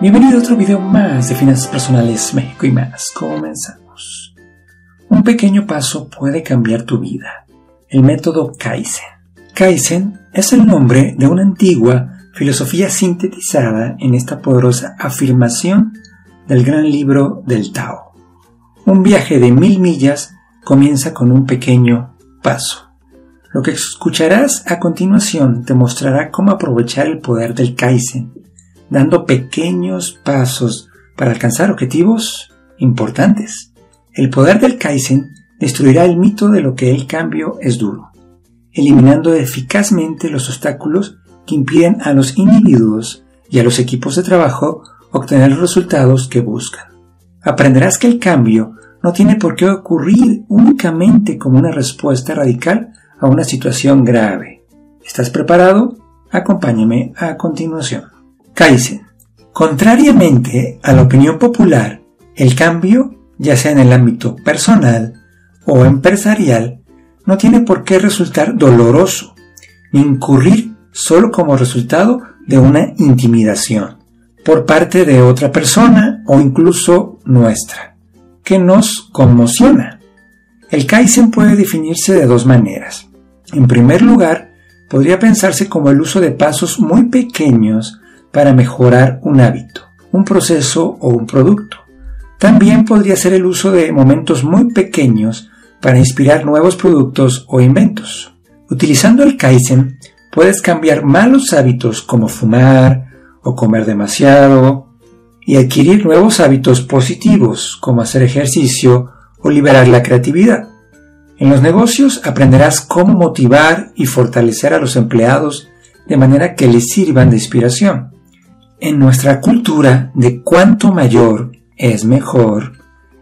Bienvenido a otro video más de Finanzas Personales México y más. Comenzamos. Un pequeño paso puede cambiar tu vida. El método Kaizen. Kaizen es el nombre de una antigua filosofía sintetizada en esta poderosa afirmación del gran libro del Tao. Un viaje de mil millas comienza con un pequeño paso. Lo que escucharás a continuación te mostrará cómo aprovechar el poder del Kaizen dando pequeños pasos para alcanzar objetivos importantes. El poder del Kaizen destruirá el mito de lo que el cambio es duro, eliminando eficazmente los obstáculos que impiden a los individuos y a los equipos de trabajo obtener los resultados que buscan. Aprenderás que el cambio no tiene por qué ocurrir únicamente como una respuesta radical a una situación grave. ¿Estás preparado? Acompáñame a continuación. Kaizen. Contrariamente a la opinión popular, el cambio, ya sea en el ámbito personal o empresarial, no tiene por qué resultar doloroso, ni incurrir solo como resultado de una intimidación por parte de otra persona o incluso nuestra, que nos conmociona. El Kaizen puede definirse de dos maneras. En primer lugar, podría pensarse como el uso de pasos muy pequeños para mejorar un hábito, un proceso o un producto. También podría ser el uso de momentos muy pequeños para inspirar nuevos productos o inventos. Utilizando el Kaizen, puedes cambiar malos hábitos como fumar o comer demasiado y adquirir nuevos hábitos positivos como hacer ejercicio o liberar la creatividad. En los negocios aprenderás cómo motivar y fortalecer a los empleados de manera que les sirvan de inspiración. En nuestra cultura de cuanto mayor es mejor,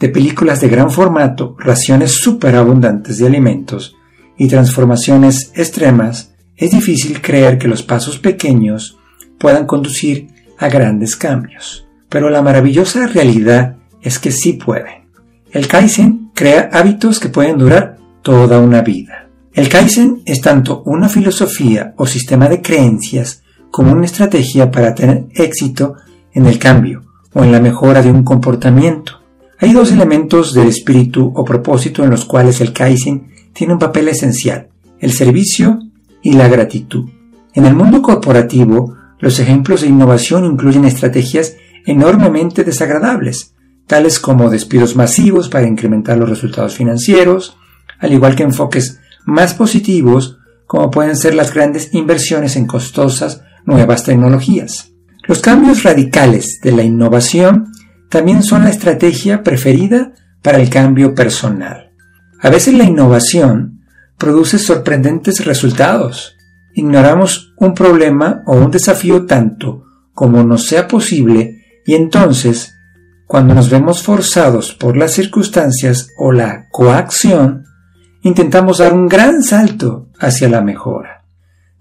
de películas de gran formato, raciones superabundantes de alimentos y transformaciones extremas, es difícil creer que los pasos pequeños puedan conducir a grandes cambios. Pero la maravillosa realidad es que sí pueden. El Kaizen crea hábitos que pueden durar toda una vida. El Kaizen es tanto una filosofía o sistema de creencias como una estrategia para tener éxito en el cambio o en la mejora de un comportamiento. Hay dos elementos del espíritu o propósito en los cuales el Kaizen tiene un papel esencial, el servicio y la gratitud. En el mundo corporativo, los ejemplos de innovación incluyen estrategias enormemente desagradables, tales como despidos masivos para incrementar los resultados financieros, al igual que enfoques más positivos como pueden ser las grandes inversiones en costosas nuevas tecnologías. Los cambios radicales de la innovación también son la estrategia preferida para el cambio personal. A veces la innovación produce sorprendentes resultados. Ignoramos un problema o un desafío tanto como nos sea posible y entonces, cuando nos vemos forzados por las circunstancias o la coacción, intentamos dar un gran salto hacia la mejora.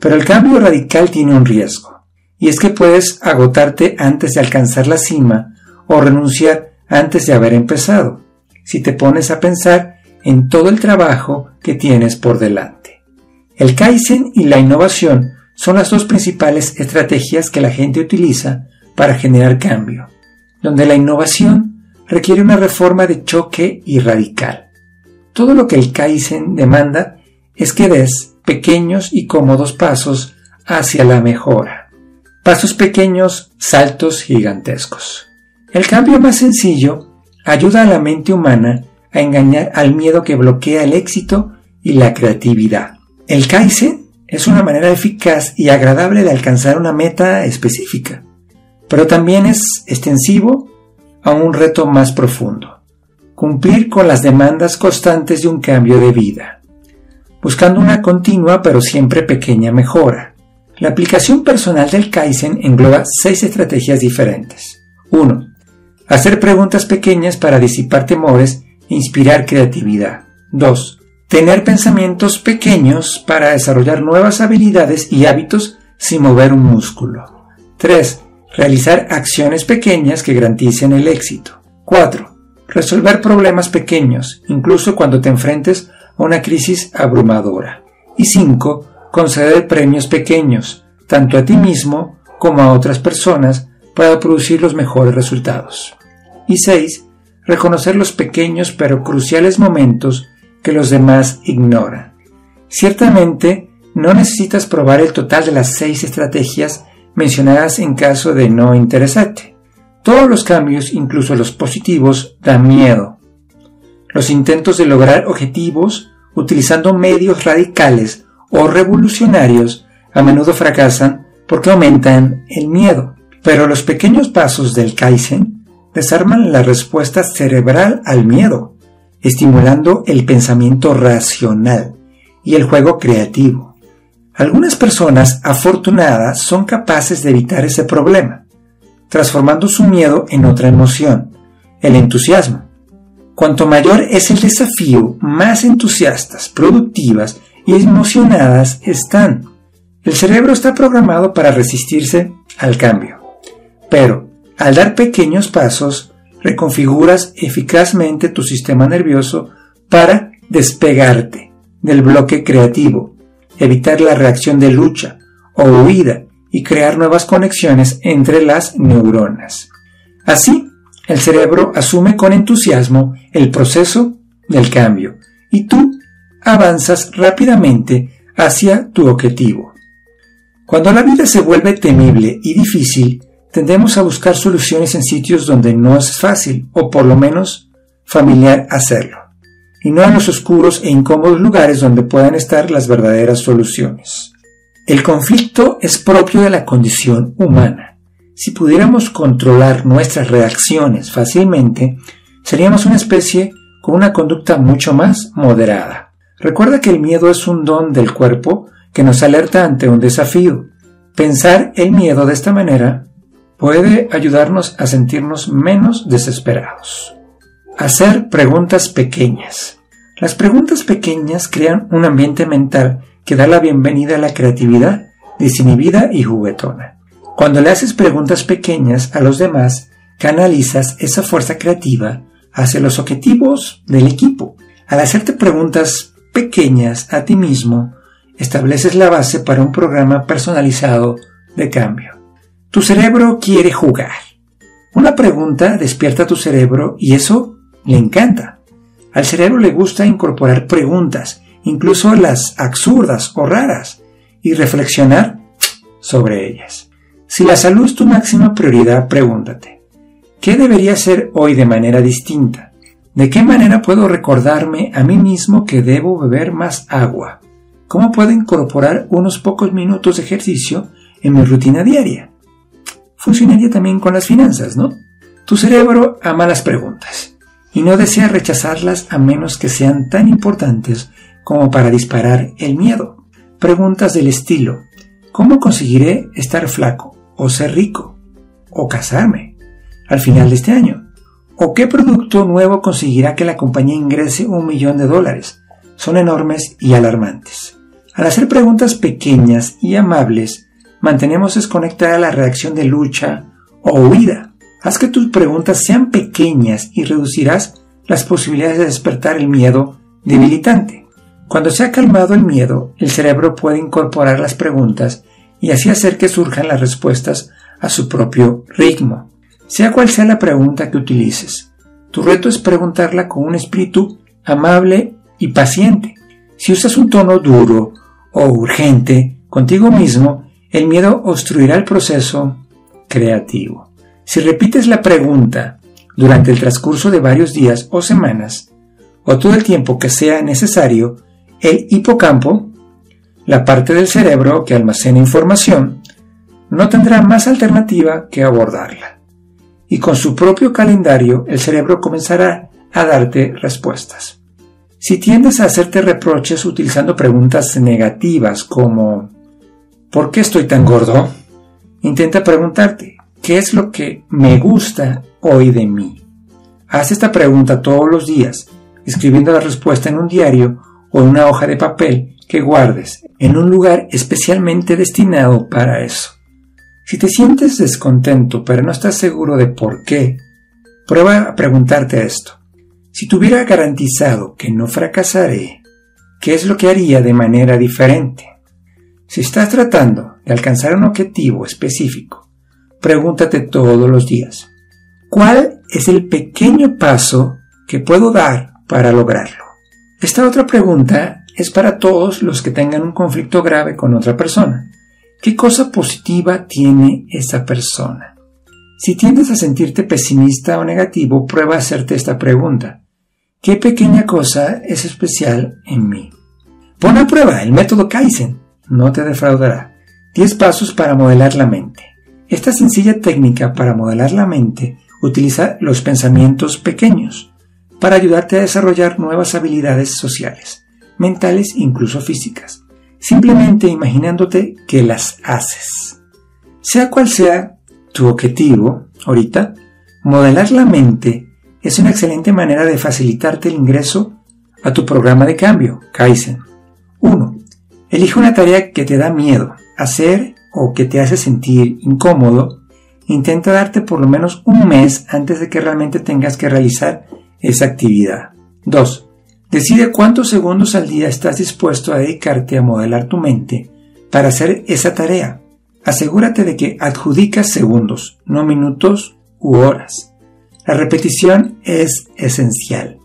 Pero el cambio radical tiene un riesgo, y es que puedes agotarte antes de alcanzar la cima o renunciar antes de haber empezado, si te pones a pensar en todo el trabajo que tienes por delante. El Kaizen y la innovación son las dos principales estrategias que la gente utiliza para generar cambio, donde la innovación requiere una reforma de choque y radical. Todo lo que el Kaizen demanda es que des pequeños y cómodos pasos hacia la mejora. Pasos pequeños, saltos gigantescos. El cambio más sencillo ayuda a la mente humana a engañar al miedo que bloquea el éxito y la creatividad. El Kaizen es una manera eficaz y agradable de alcanzar una meta específica, pero también es extensivo a un reto más profundo, cumplir con las demandas constantes de un cambio de vida buscando una continua pero siempre pequeña mejora. La aplicación personal del Kaizen engloba seis estrategias diferentes. 1. Hacer preguntas pequeñas para disipar temores e inspirar creatividad. 2. Tener pensamientos pequeños para desarrollar nuevas habilidades y hábitos sin mover un músculo. 3. Realizar acciones pequeñas que garanticen el éxito. 4. Resolver problemas pequeños, incluso cuando te enfrentes una crisis abrumadora. Y 5. Conceder premios pequeños, tanto a ti mismo como a otras personas, para producir los mejores resultados. Y 6. Reconocer los pequeños pero cruciales momentos que los demás ignoran. Ciertamente, no necesitas probar el total de las seis estrategias mencionadas en caso de no interesarte. Todos los cambios, incluso los positivos, dan miedo. Los intentos de lograr objetivos utilizando medios radicales o revolucionarios a menudo fracasan porque aumentan el miedo. Pero los pequeños pasos del Kaizen desarman la respuesta cerebral al miedo, estimulando el pensamiento racional y el juego creativo. Algunas personas afortunadas son capaces de evitar ese problema, transformando su miedo en otra emoción, el entusiasmo. Cuanto mayor es el desafío, más entusiastas, productivas y emocionadas están. El cerebro está programado para resistirse al cambio. Pero, al dar pequeños pasos, reconfiguras eficazmente tu sistema nervioso para despegarte del bloque creativo, evitar la reacción de lucha o huida y crear nuevas conexiones entre las neuronas. Así, el cerebro asume con entusiasmo el proceso del cambio y tú avanzas rápidamente hacia tu objetivo. Cuando la vida se vuelve temible y difícil, tendemos a buscar soluciones en sitios donde no es fácil, o por lo menos familiar hacerlo, y no en los oscuros e incómodos lugares donde puedan estar las verdaderas soluciones. El conflicto es propio de la condición humana. Si pudiéramos controlar nuestras reacciones fácilmente, seríamos una especie con una conducta mucho más moderada. Recuerda que el miedo es un don del cuerpo que nos alerta ante un desafío. Pensar el miedo de esta manera puede ayudarnos a sentirnos menos desesperados. Hacer preguntas pequeñas. Las preguntas pequeñas crean un ambiente mental que da la bienvenida a la creatividad desinhibida y juguetona. Cuando le haces preguntas pequeñas a los demás, canalizas esa fuerza creativa hacia los objetivos del equipo. Al hacerte preguntas pequeñas a ti mismo, estableces la base para un programa personalizado de cambio. Tu cerebro quiere jugar. Una pregunta despierta tu cerebro y eso le encanta. Al cerebro le gusta incorporar preguntas, incluso las absurdas o raras, y reflexionar sobre ellas. Si la salud es tu máxima prioridad, pregúntate, ¿qué debería hacer hoy de manera distinta? ¿De qué manera puedo recordarme a mí mismo que debo beber más agua? ¿Cómo puedo incorporar unos pocos minutos de ejercicio en mi rutina diaria? Funcionaría también con las finanzas, ¿no? Tu cerebro ama las preguntas y no desea rechazarlas a menos que sean tan importantes como para disparar el miedo. Preguntas del estilo, ¿cómo conseguiré estar flaco o ser rico o casarme al final de este año? ¿O qué producto nuevo conseguirá que la compañía ingrese un millón de dólares? Son enormes y alarmantes. Al hacer preguntas pequeñas y amables, mantenemos desconectada la reacción de lucha o huida. Haz que tus preguntas sean pequeñas y reducirás las posibilidades de despertar el miedo debilitante. Cuando se ha calmado el miedo, el cerebro puede incorporar las preguntas y así hacer que surjan las respuestas a su propio ritmo. Sea cual sea la pregunta que utilices, tu reto es preguntarla con un espíritu amable y paciente. Si usas un tono duro o urgente contigo mismo, el miedo obstruirá el proceso creativo. Si repites la pregunta durante el transcurso de varios días o semanas, o todo el tiempo que sea necesario, el hipocampo, la parte del cerebro que almacena información, no tendrá más alternativa que abordarla. Y con su propio calendario el cerebro comenzará a darte respuestas. Si tiendes a hacerte reproches utilizando preguntas negativas como ¿por qué estoy tan gordo? Intenta preguntarte ¿qué es lo que me gusta hoy de mí? Haz esta pregunta todos los días, escribiendo la respuesta en un diario o una hoja de papel que guardes en un lugar especialmente destinado para eso. Si te sientes descontento pero no estás seguro de por qué, prueba a preguntarte esto. Si tuviera garantizado que no fracasaré, ¿qué es lo que haría de manera diferente? Si estás tratando de alcanzar un objetivo específico, pregúntate todos los días, ¿cuál es el pequeño paso que puedo dar para lograrlo? Esta otra pregunta es para todos los que tengan un conflicto grave con otra persona. ¿Qué cosa positiva tiene esa persona? Si tiendes a sentirte pesimista o negativo, prueba a hacerte esta pregunta. ¿Qué pequeña cosa es especial en mí? Pon a prueba el método Kaizen. No te defraudará. 10 pasos para modelar la mente. Esta sencilla técnica para modelar la mente utiliza los pensamientos pequeños para ayudarte a desarrollar nuevas habilidades sociales, mentales e incluso físicas, simplemente imaginándote que las haces. Sea cual sea tu objetivo ahorita, modelar la mente es una excelente manera de facilitarte el ingreso a tu programa de cambio, Kaizen. 1. Elige una tarea que te da miedo hacer o que te hace sentir incómodo. Intenta darte por lo menos un mes antes de que realmente tengas que realizar esa actividad. 2. Decide cuántos segundos al día estás dispuesto a dedicarte a modelar tu mente para hacer esa tarea. Asegúrate de que adjudicas segundos, no minutos u horas. La repetición es esencial.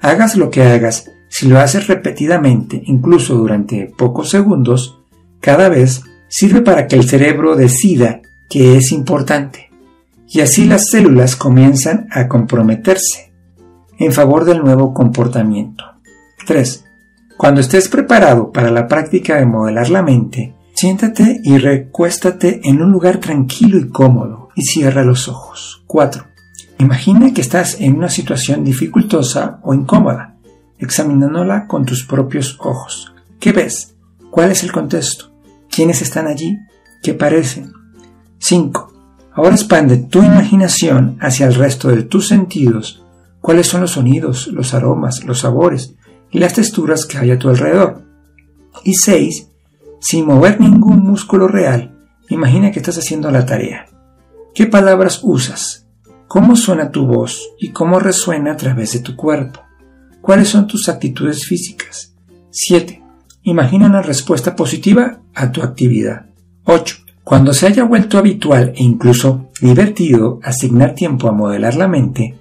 Hagas lo que hagas, si lo haces repetidamente, incluso durante pocos segundos, cada vez sirve para que el cerebro decida que es importante. Y así las células comienzan a comprometerse en favor del nuevo comportamiento. 3. Cuando estés preparado para la práctica de modelar la mente, siéntate y recuéstate en un lugar tranquilo y cómodo y cierra los ojos. 4. Imagina que estás en una situación dificultosa o incómoda examinándola con tus propios ojos. ¿Qué ves? ¿Cuál es el contexto? ¿Quiénes están allí? ¿Qué parecen? 5. Ahora expande tu imaginación hacia el resto de tus sentidos. ¿Cuáles son los sonidos, los aromas, los sabores y las texturas que hay a tu alrededor? Y 6. Sin mover ningún músculo real, imagina que estás haciendo la tarea. ¿Qué palabras usas? ¿Cómo suena tu voz y cómo resuena a través de tu cuerpo? ¿Cuáles son tus actitudes físicas? 7. Imagina una respuesta positiva a tu actividad. 8. Cuando se haya vuelto habitual e incluso divertido asignar tiempo a modelar la mente,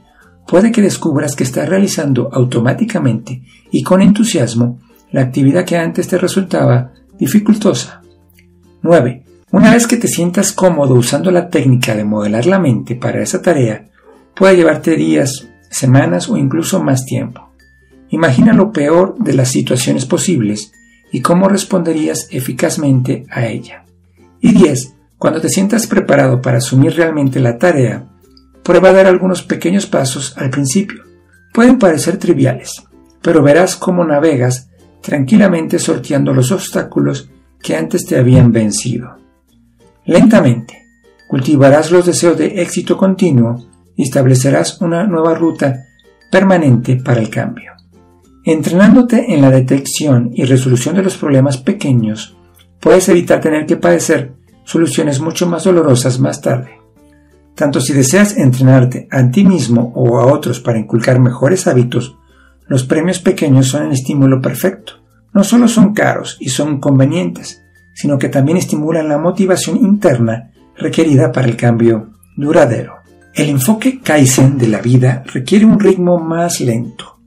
puede que descubras que estás realizando automáticamente y con entusiasmo la actividad que antes te resultaba dificultosa. 9. Una vez que te sientas cómodo usando la técnica de modelar la mente para esa tarea, puede llevarte días, semanas o incluso más tiempo. Imagina lo peor de las situaciones posibles y cómo responderías eficazmente a ella. Y 10. Cuando te sientas preparado para asumir realmente la tarea, prueba a dar algunos pequeños pasos al principio. Pueden parecer triviales, pero verás cómo navegas tranquilamente sorteando los obstáculos que antes te habían vencido. Lentamente, cultivarás los deseos de éxito continuo y establecerás una nueva ruta permanente para el cambio. Entrenándote en la detección y resolución de los problemas pequeños, puedes evitar tener que padecer soluciones mucho más dolorosas más tarde. Tanto si deseas entrenarte a ti mismo o a otros para inculcar mejores hábitos, los premios pequeños son el estímulo perfecto. No solo son caros y son convenientes, sino que también estimulan la motivación interna requerida para el cambio duradero. El enfoque Kaizen de la vida requiere un ritmo más lento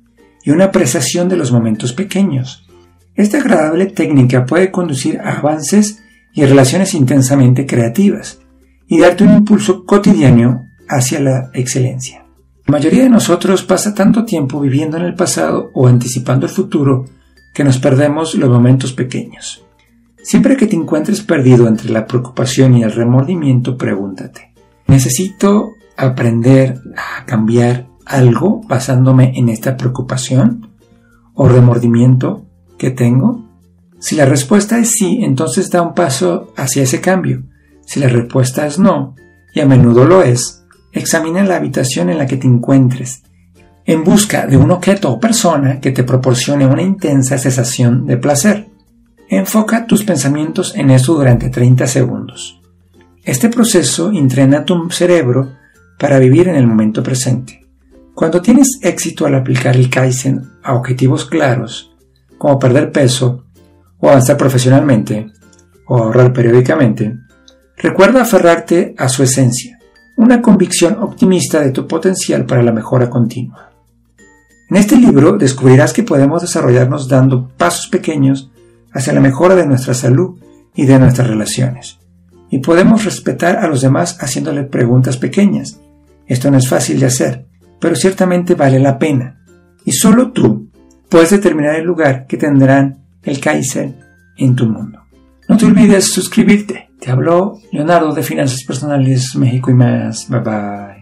y una apreciación de los momentos pequeños. Esta agradable técnica puede conducir a avances y relaciones intensamente creativas y darte un impulso cotidiano hacia la excelencia. La mayoría de nosotros pasa tanto tiempo viviendo en el pasado o anticipando el futuro que nos perdemos los momentos pequeños. Siempre que te encuentres perdido entre la preocupación y el remordimiento, pregúntate, ¿necesito aprender a cambiar algo basándome en esta preocupación o remordimiento que tengo? Si la respuesta es sí, entonces da un paso hacia ese cambio. Si la respuesta es no, y a menudo lo es, examina la habitación en la que te encuentres en busca de un objeto o persona que te proporcione una intensa sensación de placer. Enfoca tus pensamientos en eso durante 30 segundos. Este proceso entrena tu cerebro para vivir en el momento presente. Cuando tienes éxito al aplicar el Kaizen a objetivos claros, como perder peso, o avanzar profesionalmente, o ahorrar periódicamente, Recuerda aferrarte a su esencia, una convicción optimista de tu potencial para la mejora continua. En este libro descubrirás que podemos desarrollarnos dando pasos pequeños hacia la mejora de nuestra salud y de nuestras relaciones. Y podemos respetar a los demás haciéndole preguntas pequeñas. Esto no es fácil de hacer, pero ciertamente vale la pena. Y solo tú puedes determinar el lugar que tendrán el Kaiser en tu mundo. No te olvides suscribirte. Te habló Leonardo de Finanzas Personales México y más. Bye bye.